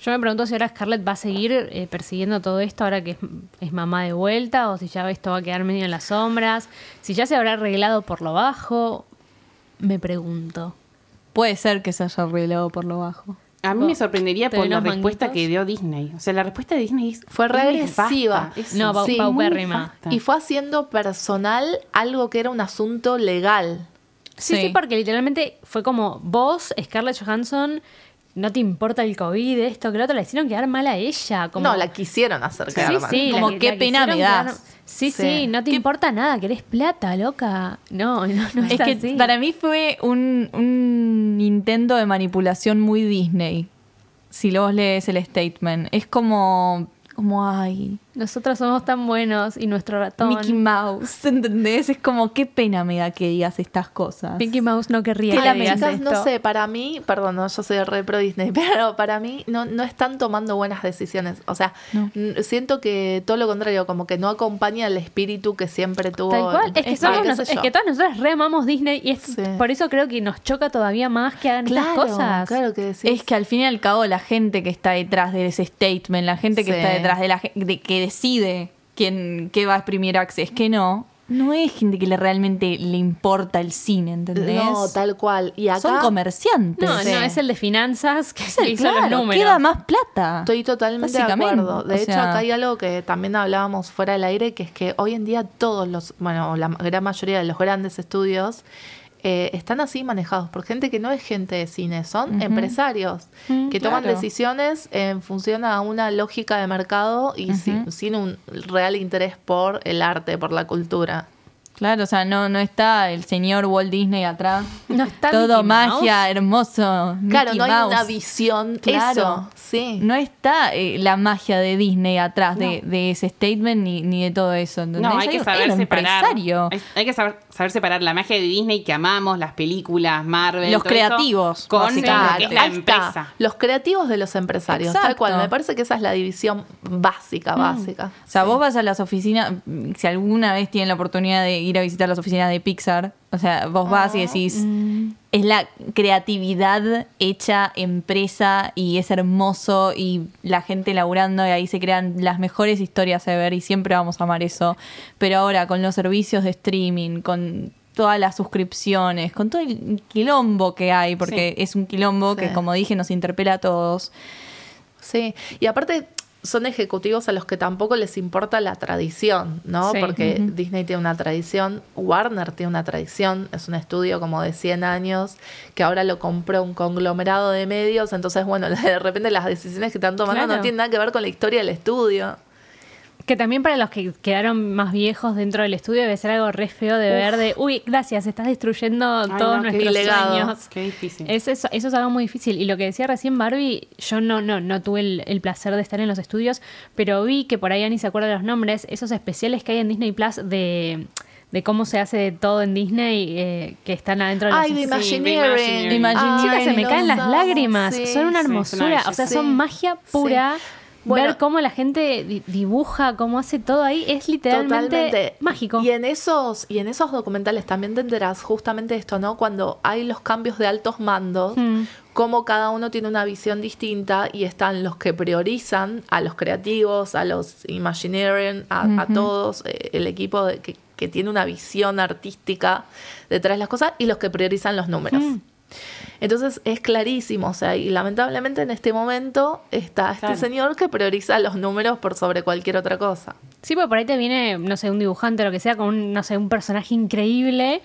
Yo me pregunto si ahora Scarlett va a seguir eh, persiguiendo todo esto ahora que es, es mamá de vuelta o si ya esto va a quedar medio en las sombras, si ya se habrá arreglado por lo bajo, me pregunto. Puede ser que se haya arreglado por lo bajo. A mí me sorprendería ¿Te por la respuesta manguitos? que dio Disney. O sea, la respuesta de Disney es- Fue es regresiva. No, sí, muy paupérrima. Y fue haciendo personal algo que era un asunto legal. Sí, sí, Sí. porque literalmente fue como vos, Scarlett Johansson, no te importa el COVID, esto, que lo otro, la hicieron quedar mal a ella. Como, No, la quisieron hacer Sí, quedar mal. sí, Como, la- qué la pena me das. quedar- Sí, sí, Sí. no te importa nada, querés plata, loca. No, no, no Es es que así. para mí fue un, un intento de manipulación muy Disney. Si vos lees el statement. Es como. Como, ay, Nosotros somos tan buenos y nuestro ratón. Mickey Mouse, ¿entendés? Es como, qué pena me da que digas estas cosas. Mickey Mouse no querría Qué que digas esto. no sé, para mí, perdón, no, yo soy re pro Disney, pero para mí no, no están tomando buenas decisiones. O sea, No. siento que todo lo contrario, como que no acompaña el espíritu que siempre tuvo. Tal cual. Es que, Ay, somos qué nos- sé es yo. que todas nosotras re amamos Disney y es Sí. por eso creo que nos choca todavía más que hagan claro, estas cosas. Claro que decís. Es que al fin y al cabo la gente que está detrás de ese statement, la gente que Sí. está detrás de la de que decide quién qué va a exprimir Access, que no, no es gente que le realmente le importa el cine, ¿entendés? No, tal cual. Y acá Son comerciantes. No, Sí. no, es el de finanzas que Es el- hizo los claro, números. queda más plata. Estoy totalmente de acuerdo. De o hecho, sea- acá hay algo que también hablábamos fuera del aire, que es que hoy en día todos los, bueno, la gran mayoría de los grandes estudios eh, están así manejados por gente que no es gente de cine, son empresarios que toman claro. decisiones en función a una lógica de mercado y sin, sin un real interés por el arte, por la cultura. Claro, o sea, no, no está el señor Walt Disney atrás. No está Todo Mickey magia, Mouse. hermoso. claro, Mickey no hay Mouse. una visión, Claro. eso, sí. No está eh, la magia de Disney atrás de, de ese statement ni, ni de todo eso. ¿entendés? No, hay que saber separar. Hay, hay que saber, saber separar la magia de Disney que amamos, las películas, Marvel. Los todo eso, creativos, con lo básicamente. que es la empresa. Los creativos de los empresarios, tal cual. Me parece que esa es la división básica, básica. O sea, vos vas a las oficinas, mm, si alguna vez tienen la oportunidad de ir a visitar las oficinas de Pixar, o sea, vos vas y decís, es la creatividad hecha empresa y es hermoso y la gente laburando y ahí se crean las mejores historias a ver y siempre vamos a amar eso. Pero ahora con los servicios de streaming, con todas las suscripciones, con todo el quilombo que hay, porque es un quilombo que como dije nos interpela a todos. Sí, y aparte son ejecutivos a los que tampoco les importa la tradición, ¿no? Sí. Porque Disney tiene una tradición, Warner tiene una tradición, es un estudio como de 100 años que ahora lo compró un conglomerado de medios, entonces bueno, de repente las decisiones que están tomando Claro. no tienen nada que ver con la historia del estudio. Que también para los que quedaron más viejos dentro del estudio debe ser algo re feo de ver de, uy, gracias, estás destruyendo Ay, todos no, nuestros sueños. Qué difícil. Es eso, eso es algo muy difícil. Y lo que decía recién Barbie, yo no, no, no tuve el, el placer de estar en los estudios, pero vi que por ahí Ani se acuerda de los nombres, esos especiales que hay en Disney Plus de, de cómo se hace todo en Disney, eh, que están adentro de los Ay, de Sí, Imagineering. de Imagineering. Chicas, se me caen los las lágrimas. Sí, son una sí, hermosura. o sea, Sí. son magia pura. Bueno. Ver cómo la gente di- dibuja, cómo hace todo ahí, es literalmente Totalmente. mágico. Y en esos, y en esos documentales también te enterás justamente esto, ¿no? Cuando hay los cambios de altos mandos, Mm. cómo cada uno tiene una visión distinta y están los que priorizan a los creativos, a los Imagineering, a, a todos, eh, el equipo de- que, que tiene una visión artística detrás de las cosas, y los que priorizan los números. Mm. Entonces es clarísimo, o sea, y lamentablemente en este momento está este Claro. señor que prioriza los números por sobre cualquier otra cosa. Sí, porque por ahí te viene, no sé, un dibujante o lo que sea, con un, no sé, un personaje increíble.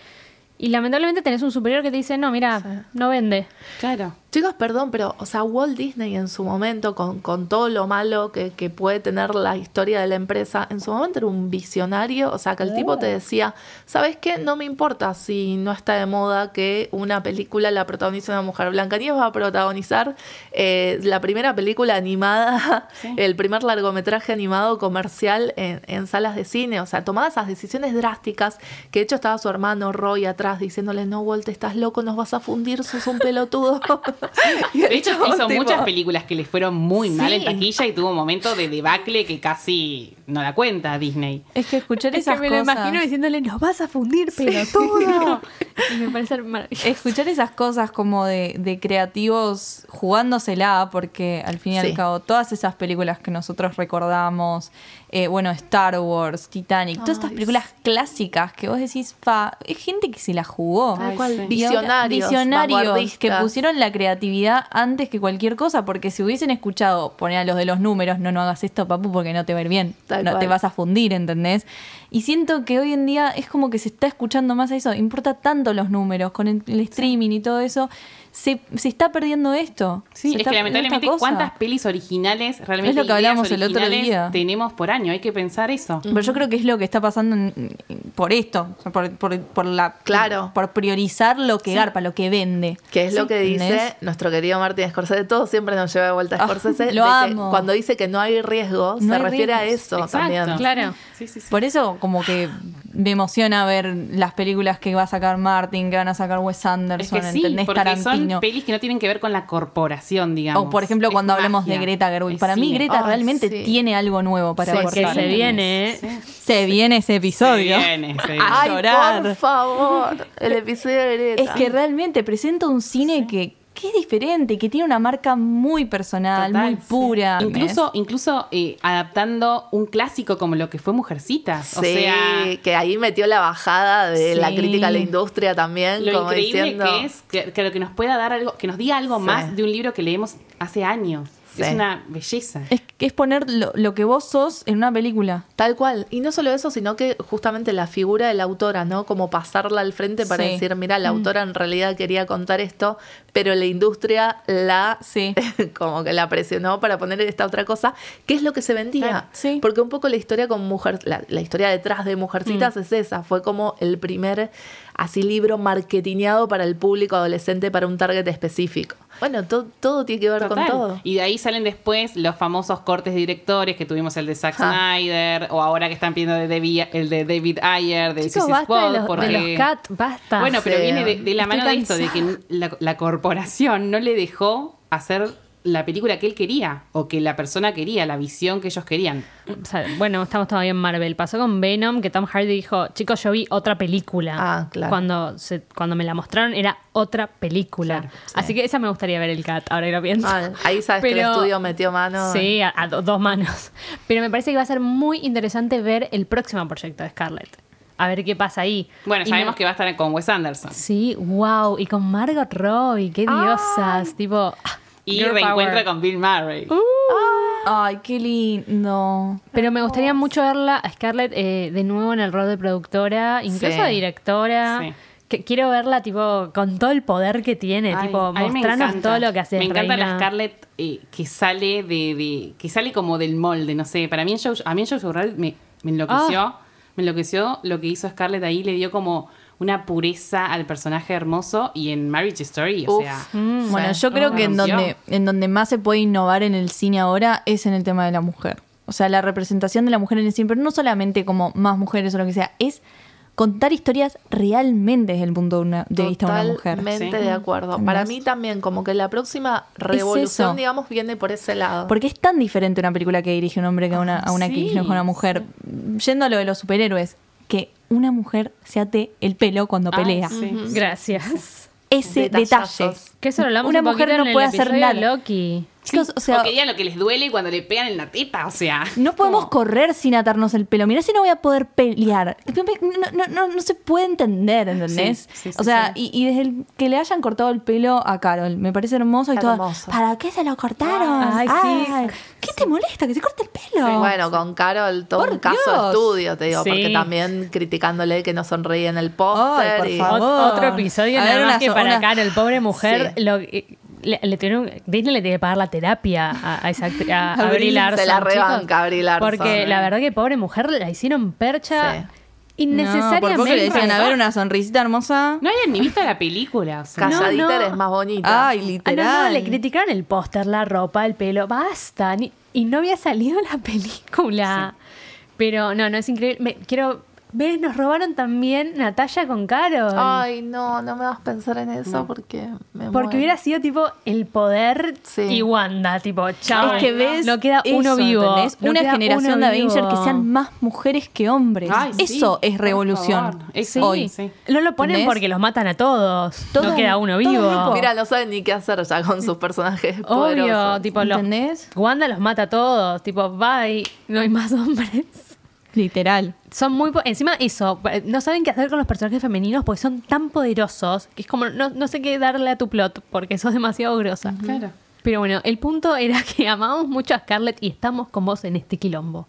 Y lamentablemente tenés un superior que te dice, no, mira, no vende. Claro. Chicos, perdón, pero, o sea, Walt Disney en su momento, con, con todo lo malo que, que puede tener la historia de la empresa, en su momento era un visionario, o sea, que el tipo te decía, ¿sabes qué? No me importa si no está de moda que una película la protagonice una mujer. Blancanieves va a protagonizar eh, la primera película animada, el primer largometraje animado comercial en, en salas de cine, o sea, tomaba esas decisiones drásticas, que de hecho estaba su hermano Roy atrás diciéndole, no, Walt, estás loco, nos vas a fundir, sos un pelotudo. De hecho, hizo tipo, muchas películas que le fueron muy mal en taquilla y tuvo un momento de debacle que casi no la cuenta Disney. Es que escuchar Es que esas me lo imagino diciéndole, nos vas a fundir, pelotudo. y me parece maravilloso. Escuchar esas cosas como de, de creativos jugándosela, porque al fin y Sí. al cabo, todas esas películas que nosotros recordamos, eh, bueno, Star Wars, Titanic, todas estas Ay, películas clásicas que vos decís, fa, es gente que se la jugó. Tal cual. Y ahora- Visionarios, visionarios que pusieron la creatividad antes que cualquier cosa, porque si hubiesen escuchado, poner a los de los números, no, no hagas esto, papu, porque no te va a ir bien, Tal no cual. te vas a fundir, ¿entendés? Y siento que hoy en día es como que se está escuchando más a eso, importa tanto los números, con el, el streaming y todo eso, se, se está perdiendo esto. Sí, Se es está que lamentablemente cuántas pelis originales realmente Es lo que hablamos el otro día. tenemos por año, hay que pensar eso. Pero yo creo que es lo que está pasando en- por esto, por, por- por la, Claro. por priorizar lo que garpa, lo que vende. Que es lo que dice nuestro querido Martín Scorsese. Todo siempre nos lleva de vuelta a Ah, Scorsese. lo de que amo. cuando dice que no hay riesgo, No se hay refiere a eso Exacto. también. Claro. Sí, sí, sí. Por eso como que me emociona ver las películas que va a sacar Martin, que van a sacar Wes Es Anderson, que sí, ¿entendés? porque Tarantino. son pelis que no tienen que ver con la corporación, digamos. O por ejemplo Es cuando hablamos de magia, Greta Gerwig. es Para mí. Greta realmente sí. tiene algo nuevo para Sí, aportar. Se viene, ¿eh? Se viene ese episodio. Se viene, se viene. A Ay, llorar. por favor. El episodio de Greta. Es que realmente presenta un cine que, que es diferente, que tiene una marca muy personal, Total, muy sí. pura. Incluso, incluso eh, adaptando un clásico como lo que fue Mujercitas. O Sí, sea, que ahí metió la bajada de la crítica a la industria también, lo como increíble diciendo. que es que, que lo que nos pueda dar algo, que nos diga algo Sí. más de un libro que leemos hace años. Sí. Es una belleza. es, es poner lo, lo que vos sos en una película. Tal cual. Y no solo eso, sino que justamente la figura de la autora, ¿no? Como pasarla al frente para Sí. decir, mira, la autora en realidad quería contar esto, pero la industria la Sí. como que la presionó para poner esta otra cosa, que es lo que se vendía. Sí. Porque un poco la historia con mujer, la, la historia detrás de Mujercitas Mm. es esa, fue como el primer así libro marketineado para el público adolescente para un target específico. Bueno, to- todo tiene que ver Total. con todo. Y de ahí salen después los famosos cortes de directores que tuvimos el de Zack. Snyder o ahora que están pidiendo de el de David Ayer de Chicos, basta Squad, de los, porque- de los cat, basta. Bueno, pero viene de, de la mano de esto, de que la, la corporación no le dejó hacer la película que él quería o que la persona quería, la visión que ellos querían. O sea, bueno, estamos todavía en Marvel. Pasó con Venom, que Tom Hardy dijo, chicos, yo vi otra película. Ah, claro. Cuando, se, cuando me la mostraron era otra película. Claro, Así que esa me gustaría ver el cat, ahora que lo pienso. Ah, ahí sabes que el estudio metió mano. Sí, a, a do- dos manos. Pero me parece que va a ser muy interesante ver el próximo proyecto de Scarlett. A ver qué pasa ahí. Bueno, Y sabemos me- que va a estar con Wes Anderson. Sí, wow. Y con Margot Robbie, qué diosas. Tipo. ah, Y girl reencuentra power. con Bill Murray. Ay, qué lindo. Pero me gustaría mucho verla a Scarlett eh, de nuevo en el rol de productora, incluso Sí. de directora. Sí. Que quiero verla tipo con todo el poder que tiene, Ay, tipo a mí me mostrarnos encanta. todo lo que hace. Me encanta reina. la Scarlett eh, que sale de, de- que sale como del molde, no sé. Para mí en Jojo, a mí en Jojo Rabbit me, me enloqueció, Ah. me enloqueció lo que hizo Scarlett ahí, le dio como una pureza al personaje hermoso y en Marriage Story, o Uf. sea, Mm, Bueno, yo creo que en donde, en donde más se puede innovar en el cine ahora es en el tema de la mujer. O sea, la representación de la mujer en el cine, pero no solamente como más mujeres o lo que sea, es contar historias realmente desde el punto de, una- de vista de una mujer. Totalmente Sí. de acuerdo. ¿Entendés? Para mí también, como que la próxima revolución, digamos, viene por ese lado. Porque es tan diferente una película que dirige un hombre que a una, a una que dirige una mujer. Yendo a lo de los superhéroes, que una mujer se ate el pelo cuando Ah, pelea. sí. Gracias. Ese detalle. Que eso lo hablamos Una un mujer no en el puede hacer nada. Loki. Chicos, o sea, o que digan lo que les duele cuando le pegan en la teta, o sea. No podemos correr sin atarnos el pelo. Mirá si no voy a poder pelear. No, no, no, no se puede entender, ¿entendés? Sí, sí, sí, o sea, sí. y, y desde el que le hayan cortado el pelo a Carol, me parece hermoso y todo. Hermoso. ¿Para qué se lo cortaron? Ay, sí. ¿Qué te molesta? Que se corte el pelo. Bueno, con Carol todo Por un caso Dios. de estudio, te digo, Sí. porque también criticándole que no sonreía en el póster. por y- favor. Ot- Otro episodio A nada ver, más una que para una- Carol, pobre mujer, Sí. lo, le, le tuvieron- Disney le tiene que pagar la terapia a, a esa a, a Abril Brie se Larson, la chicos. rebanca, Brie Larson, Porque eh. la verdad que pobre mujer la hicieron percha Sí. innecesariamente. No, le decían, a ver, una sonrisita hermosa. No habían ni visto la película, o sea. Calladita No, no. eres más bonita. Ay, Ah, literal. no, no, le criticaron el póster, la ropa, el pelo, basta. ni- y no había salido la película. Pero no, no, es increíble. Me- quiero ves, nos robaron también Natalia con Carol. Ay, no, no me vas a pensar en eso porque me Porque muero. hubiera sido tipo el poder Sí. y Wanda, tipo, chao. es que ves no queda uno eso, vivo. Una queda generación uno de Avengers que sean más mujeres que hombres. Ay, sí, eso es revolución. Es- Sí. hoy. Sí. No lo ponen porque los matan a todos. Todo- no queda uno vivo. Mira, no saben ni qué hacer ya con sus personajes Obvio, poderosos. tipo, los, ¿Entendés? Wanda los mata a todos. Tipo, bye, no hay más hombres. Literal. Son muy. po- Encima, eso, no saben qué hacer con los personajes femeninos porque son tan poderosos que es como, no, no sé qué darle a tu plot porque sos demasiado grosa. Claro. Pero bueno, el punto era que amamos mucho a Scarlett y estamos con vos en este quilombo.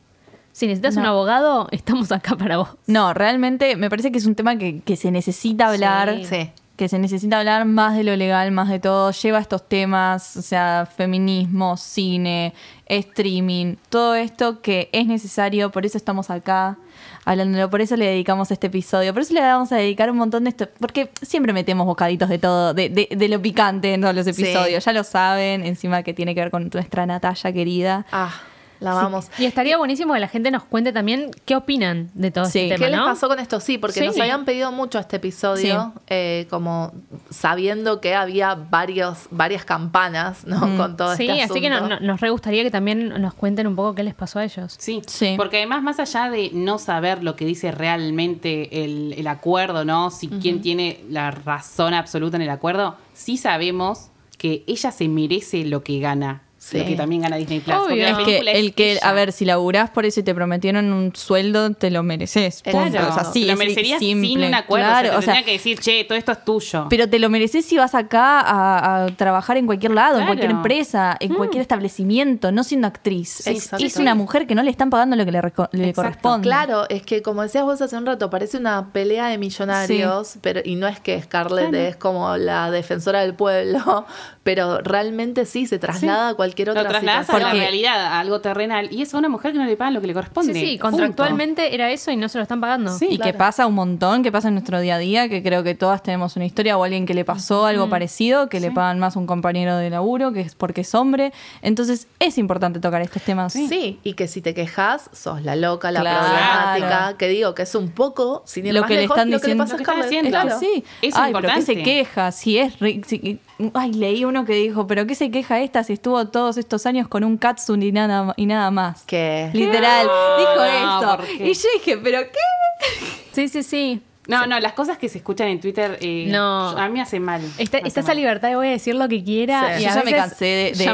Si necesitas un abogado, estamos acá para vos. No, realmente me parece que es un tema que, que se necesita hablar. Sí. Que se necesita hablar más de lo legal, más de todo. Lleva estos temas, o sea, feminismo, cine, streaming, todo esto que es necesario. Por eso estamos acá hablándolo. Por eso le dedicamos este episodio. Por eso le vamos a dedicar un montón de esto. Porque siempre metemos bocaditos de todo, de, de- de lo picante en todos los Sí. episodios. Ya lo saben. Encima que tiene que ver con nuestra Natalia querida. Ah, la vamos. Y estaría buenísimo que la gente nos cuente también qué opinan de todo Sí. este tema, ¿Qué les pasó con esto? Sí, porque Sí. nos habían pedido mucho este episodio, eh, como sabiendo que había varios, varias campanas, ¿no? Con todo Sí, este así que no- nos re gustaría que también nos cuenten un poco qué les pasó a ellos. Sí, Sí. porque además más allá de no saber lo que dice realmente el, el acuerdo, ¿no? Si quién tiene la razón absoluta en el acuerdo, sí sabemos que ella se merece lo que gana, Sí. lo que también gana Disney Plus. Obvio. Es que el que, ella. a ver, si laburás por eso y te prometieron un sueldo, te lo mereces. Claro, Punto. Es así, te lo merecerías simple. sin un acuerdo. Claro, o sea, te o sea, tendría que decir, che, todo esto es tuyo. pero te lo mereces si vas acá a, a trabajar en cualquier lado, en Claro. cualquier empresa, en cualquier establecimiento, no siendo actriz. Es, una mujer que no le están pagando lo que le, corresponde. Claro, es que como decías vos hace un rato, parece una pelea de millonarios, pero y no es que Scarlett es como la defensora del pueblo, pero realmente sí se traslada a cualquier lo otra trasladas a situación. la Porque- realidad, a algo terrenal. Y es a una mujer que no le pagan lo que le corresponde. Sí, sí, Punto. contractualmente era eso y no se lo están pagando. Sí. y que pasa un montón, que pasa en nuestro día a día, que creo que todas tenemos una historia o alguien que le pasó algo parecido, que le pagan más a un compañero de laburo, que es porque es hombre. Entonces es importante tocar estos temas. Sí. y que si te quejas, sos la loca, la Claro. problemática, que digo que es un poco, sin ir lo más que le lejos, están lo que le a Lo que. Es Claro. que sí. Eso es Ay, pero ¿qué se queja? Si es. si- ay, leí uno que dijo, ¿pero qué se queja esta si estuvo todos estos años con un Katsun y nada, y nada más? Que Literal, dijo No, eso. ¿por qué? Y yo dije, ¿pero qué? Sí, sí, sí. No, no, las cosas que se escuchan en Twitter eh, No. a mí me hace mal. Está, Me hace está esa mal. libertad de voy a decir lo que quiera. Sí. y Yo a ya me cansé de,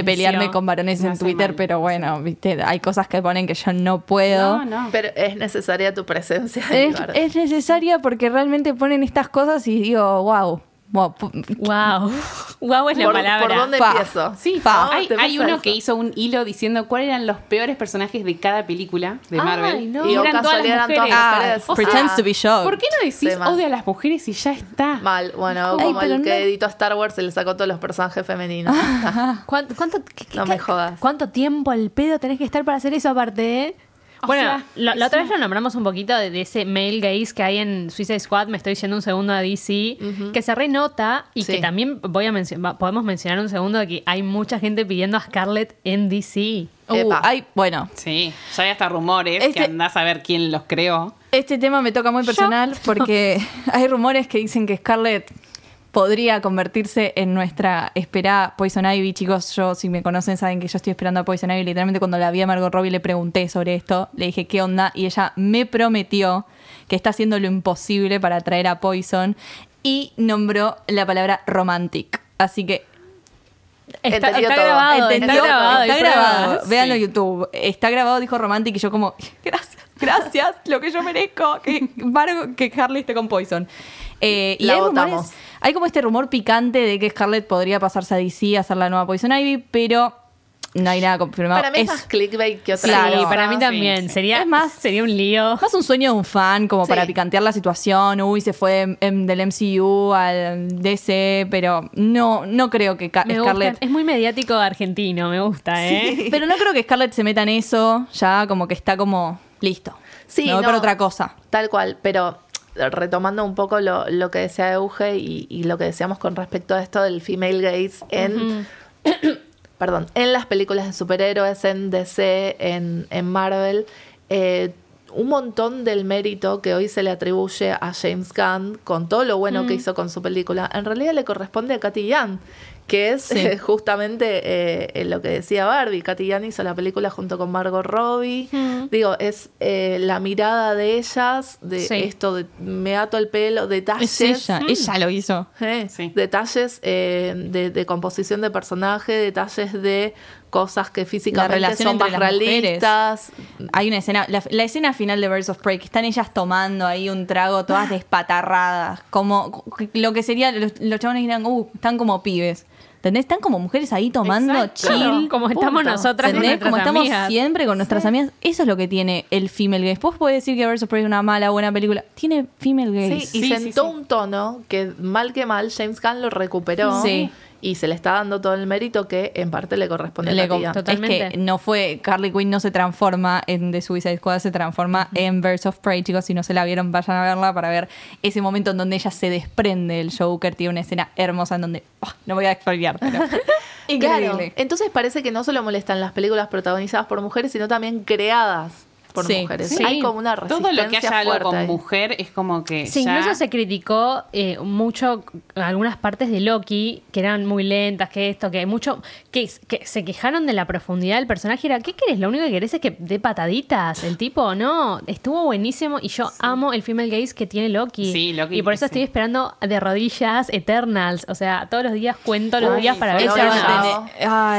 a pelearme con varones en Twitter, mal. pero bueno, viste, hay cosas que ponen que yo no puedo. No, no. Pero es necesaria tu presencia. en Es, es necesaria porque realmente ponen estas cosas y digo, wow. Wow Wow. Wow es la ¿Por, palabra. ¿Por dónde Fa. empiezo? Sí, Fa. hay, ¿Te hay uno eso? que hizo un hilo diciendo cuáles eran los peores personajes de cada película de Ay, Marvel. no. Y o eran todas casualidad las eran todas mujeres. O sea, pretends to be shocked. ¿Por qué no decís Sí, odio a las mujeres y ya está? Mal, bueno, Ay, como el que no- editó Star Wars se le sacó todos los personajes femeninos. ¿Cuánto, cuánto, qué- qué- No me jodas. ¿Cuánto tiempo al pedo tenés que estar para hacer eso aparte? eh? Bueno, sea, la, la otra vez lo nombramos un poquito de, de ese male gaze que hay en Suicide Squad, me estoy diciendo un segundo a DC, que se renota y Sí. que también voy a mencio- va- podemos mencionar un segundo de que hay mucha gente pidiendo a Scarlett en DC. Uh, hay, bueno, Sí, ya hay hasta rumores Este- que andás a ver quién los creó. Este tema me toca muy personal porque hay rumores que dicen que Scarlett podría convertirse en nuestra esperada Poison Ivy. Chicos, yo si me conocen saben que yo estoy esperando a Poison Ivy. Literalmente cuando la vi a Margot Robbie le pregunté sobre esto, le dije qué onda y ella me prometió que está haciendo lo imposible para traer a Poison y nombró la palabra romantic. Así que Está, Entendió está todo. grabado, ¿Entendió? está grabado. Está grabado. pruebas. Véanlo en Sí. YouTube. Está grabado, dijo Romantic, y yo como, gracias, gracias, lo que yo merezco, que, que Harley esté con Poison. Eh, y La hay votamos. rumores, hay como este rumor picante de que Scarlett podría pasarse a DC a hacer la nueva Poison Ivy, pero no hay nada confirmado. Para mí es más clickbait que otra Claro. Sí, cosa. para mí Sí, también. sí. Sería, Es más- sería un lío. más un sueño de un fan, como Sí. para picantear la situación. Uy, se fue del MCU al DC, pero no, no creo que Ca- Me Scarlett... gusta. Es muy mediático argentino, me gusta, ¿eh? Pero no creo que Scarlett se meta en eso, ya como que está como listo. Sí, me voy no. para otra cosa. Tal cual, pero retomando un poco lo, lo que decía Euge y, y lo que decíamos con respecto a esto del female gaze en, perdón, en las películas de superhéroes, en DC, en, en Marvel, eh, un montón del mérito que hoy se le atribuye a James Gunn con todo lo bueno que hizo con su película, en realidad le corresponde a Katy Young, que es eh, justamente eh, lo que decía Barbie. Katy hizo la película junto con Margot Robbie. Digo, es eh, la mirada de ellas, de Sí. esto de me ato el pelo, detalles. Es ella, ella lo hizo. Eh, Sí. Detalles eh, de, de composición de personaje, detalles de cosas que físicamente son entre más las mujeres. realistas. Hay una escena, la, la escena final de Birds of Prey, que están ellas tomando ahí un trago todas despatarradas, como lo que sería, los, los chabones dirán, uh, están como pibes. ¿Entendés? Están como mujeres ahí tomando Exacto. chill. Claro, como estamos Punto. nosotras con ¿Entendés? nuestras Como estamos amigas. siempre con nuestras amigas. Eso es lo que tiene el female gaze. Vos podés decir que of Prey es una mala, buena película. Tiene female gaze. Sí, y Sí, sentó sí, sí. un tono que mal que mal James Gunn lo recuperó Sí. Y se le está dando todo el mérito que en parte le corresponde Le a. Totalmente. Es que no fue, Carly Quinn no se transforma en The Suicide Squad, se transforma en Birds of Prey, chicos, si no se la vieron, vayan a verla para ver ese momento en donde ella se desprende del Joker, tiene una escena hermosa en donde, oh, no voy a expoliar, pero Claro, increíble. entonces parece que no solo molestan las películas protagonizadas por mujeres, sino también creadas por Sí. mujeres. Sí. Hay como una Todo resistencia lo que haya algo con ahí. mujer es como que. Sí, ya- incluso se criticó eh, mucho algunas partes de Loki que eran muy lentas, que esto, que mucho, que, que se quejaron de la profundidad del personaje. Era, ¿qué querés? Lo único que querés es que dé pataditas. El tipo, no, estuvo buenísimo y yo amo el female gaze que tiene Loki. Sí, Loki, Y por eso sí. estoy esperando de rodillas Eternals. O sea, todos los días cuento los Ay, días para ver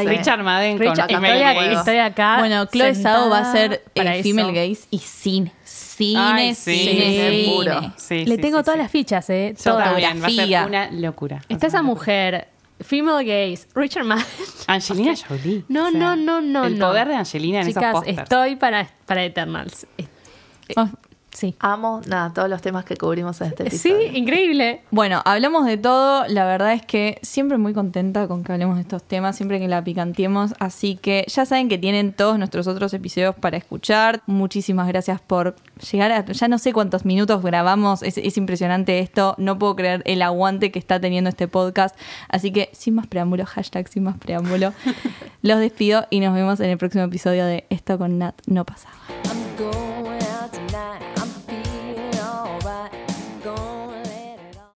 Richard Madden con Richard, Female estoy, Female estoy acá. Bueno, Chloe Zhao va a ser para eh, gaze y cine. Cine, Ay, sí, cine, sí, cine. puro. Sí, Le sí, tengo sí, todas sí. las fichas, ¿eh? Yo Todas. también, va a ser una locura. Está esa mujer, female gaze, Richard Madden. Angelina Jolie. No, o sea, no, no, no. El no. poder de Angelina en Chicas, esos pósters. estoy para, para Eternals. Eh, Ah, Sí. Amo, nada, todos los temas que cubrimos en este Sí, episodio. increíble. Bueno, hablamos de todo. La verdad es que siempre muy contenta con que hablemos de estos temas, siempre que la picanteemos. Así que ya saben que tienen todos nuestros otros episodios para escuchar. Muchísimas gracias por llegar a. Ya no sé cuántos minutos grabamos. Es, es impresionante esto. No puedo creer el aguante que está teniendo este podcast. Así que sin más preámbulo, hashtag sin más preámbulo. los despido y nos vemos en el próximo episodio de Esto con Nat no pasaba. I'm going